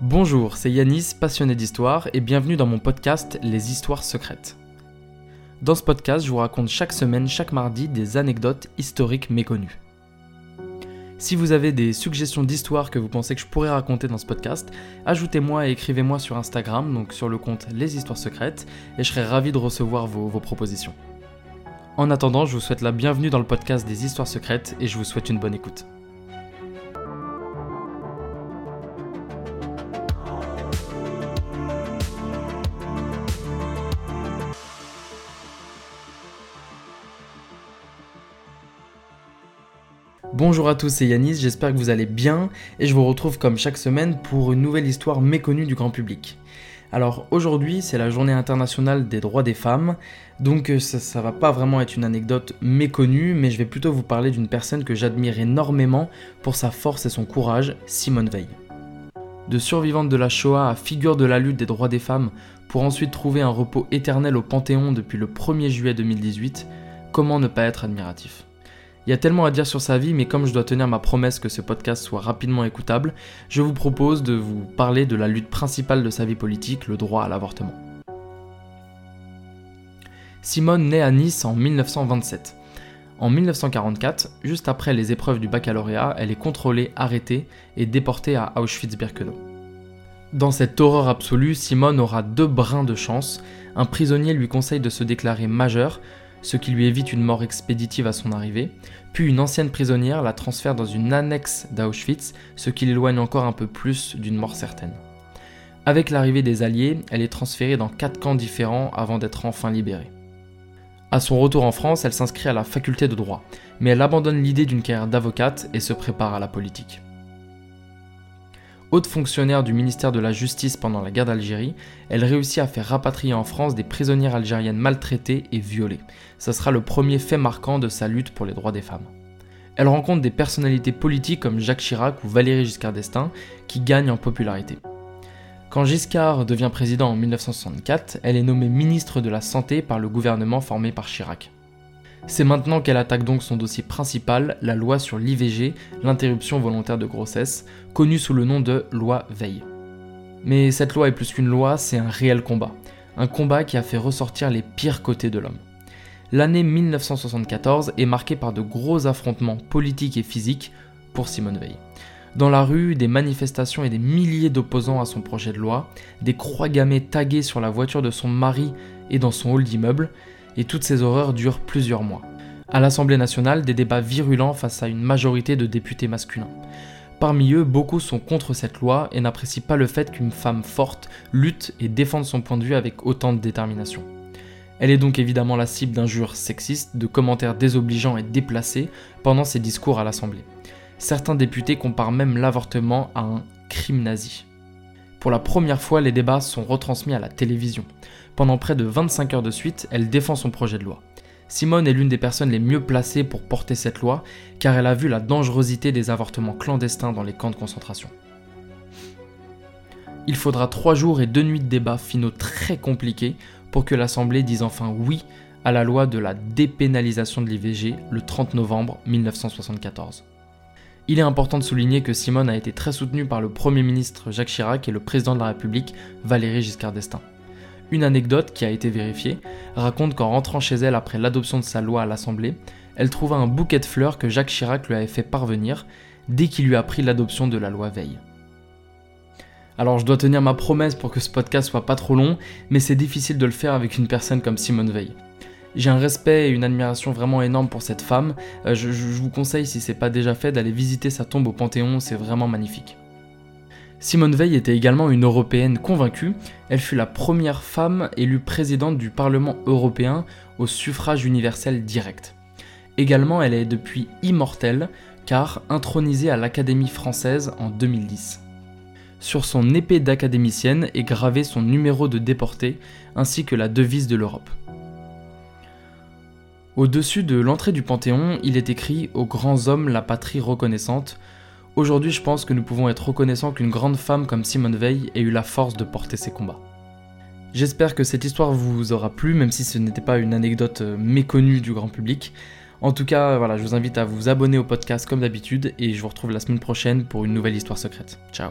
Bonjour, c'est Yanis, passionné d'histoire, et bienvenue dans mon podcast Les Histoires secrètes. Dans ce podcast, je vous raconte chaque semaine, chaque mardi, des anecdotes historiques méconnues. Si vous avez des suggestions d'histoires que vous pensez que je pourrais raconter dans ce podcast, ajoutez-moi et écrivez-moi sur Instagram, donc sur le compte Les Histoires Secrètes, et je serai ravi de recevoir vos, vos propositions. En attendant, je vous souhaite la bienvenue dans le podcast des Histoires Secrètes et je vous souhaite une bonne écoute. Bonjour à tous, c'est Yanis, j'espère que vous allez bien et je vous retrouve comme chaque semaine pour une nouvelle histoire méconnue du grand public. Alors aujourd'hui c'est la journée internationale des droits des femmes, donc euh, ça, ça va pas vraiment être une anecdote méconnue, mais je vais plutôt vous parler d'une personne que j'admire énormément pour sa force et son courage, Simone Veil. De survivante de la Shoah à figure de la lutte des droits des femmes, pour ensuite trouver un repos éternel au Panthéon depuis le 1er juillet 2018, comment ne pas être admiratif? Il y a tellement à dire sur sa vie, mais comme je dois tenir ma promesse que ce podcast soit rapidement écoutable, je vous propose de vous parler de la lutte principale de sa vie politique, le droit à l'avortement. Simone naît à Nice en 1927. En 1944, juste après les épreuves du baccalauréat, elle est contrôlée, arrêtée et déportée à Auschwitz-Birkenau. Dans cette horreur absolue, Simone aura deux brins de chance. Un prisonnier lui conseille de se déclarer majeur, ce qui lui évite une mort expéditive à son arrivée, puis une ancienne prisonnière la transfère dans une annexe d'Auschwitz, ce qui l'éloigne encore un peu plus d'une mort certaine. Avec l'arrivée des Alliés, elle est transférée dans quatre camps différents avant d'être enfin libérée. À son retour en France, elle s'inscrit à la faculté de droit, mais elle abandonne l'idée d'une carrière d'avocate et se prépare à la politique. Haute fonctionnaire du ministère de la Justice pendant la guerre d'Algérie, elle réussit à faire rapatrier en France des prisonnières algériennes maltraitées et violées. Ce sera le premier fait marquant de sa lutte pour les droits des femmes. Elle rencontre des personnalités politiques comme Jacques Chirac ou Valéry Giscard d'Estaing qui gagnent en popularité. Quand Giscard devient président en 1964, elle est nommée ministre de la Santé par le gouvernement formé par Chirac. C'est maintenant qu'elle attaque donc son dossier principal, la loi sur l'IVG, l'interruption volontaire de grossesse, connue sous le nom de loi Veil. Mais cette loi est plus qu'une loi, c'est un réel combat. Un combat qui a fait ressortir les pires côtés de l'homme. L'année 1974 est marquée par de gros affrontements politiques et physiques pour Simone Veil. Dans la rue, des manifestations et des milliers d'opposants à son projet de loi, des croix gammées taguées sur la voiture de son mari et dans son hall d'immeuble, et toutes ces horreurs durent plusieurs mois. À l'Assemblée nationale, des débats virulents face à une majorité de députés masculins. Parmi eux, beaucoup sont contre cette loi et n'apprécient pas le fait qu'une femme forte lutte et défende son point de vue avec autant de détermination. Elle est donc évidemment la cible d'injures sexistes, de commentaires désobligeants et déplacés pendant ses discours à l'Assemblée. Certains députés comparent même l'avortement à un crime nazi. Pour la première fois, les débats sont retransmis à la télévision. Pendant près de 25 heures de suite, elle défend son projet de loi. Simone est l'une des personnes les mieux placées pour porter cette loi, car elle a vu la dangerosité des avortements clandestins dans les camps de concentration. Il faudra trois jours et deux nuits de débats finaux très compliqués pour que l'Assemblée dise enfin oui à la loi de la dépénalisation de l'IVG le 30 novembre 1974. Il est important de souligner que Simone a été très soutenue par le Premier ministre Jacques Chirac et le Président de la République Valéry Giscard d'Estaing. Une anecdote qui a été vérifiée raconte qu'en rentrant chez elle après l'adoption de sa loi à l'Assemblée, elle trouva un bouquet de fleurs que Jacques Chirac lui avait fait parvenir dès qu'il lui a pris l'adoption de la loi Veil. Alors je dois tenir ma promesse pour que ce podcast soit pas trop long, mais c'est difficile de le faire avec une personne comme Simone Veil. J'ai un respect et une admiration vraiment énorme pour cette femme. Euh, je, vous conseille, si c'est pas déjà fait, d'aller visiter sa tombe au Panthéon, c'est vraiment magnifique. Simone Veil était également une Européenne convaincue. Elle fut la première femme élue présidente du Parlement européen au suffrage universel direct. Également, elle est depuis immortelle, car intronisée à l'Académie française en 2010. Sur son épée d'académicienne est gravé son numéro de déporté ainsi que la devise de l'Europe. Au-dessus de l'entrée du Panthéon, il est écrit Aux grands hommes la patrie reconnaissante. Aujourd'hui, je pense que nous pouvons être reconnaissants qu'une grande femme comme Simone Veil ait eu la force de porter ses combats. J'espère que cette histoire vous aura plu, même si ce n'était pas une anecdote euh, méconnue du grand public. En tout cas, voilà, je vous invite à vous abonner au podcast comme d'habitude et je vous retrouve la semaine prochaine pour une nouvelle histoire secrète. Ciao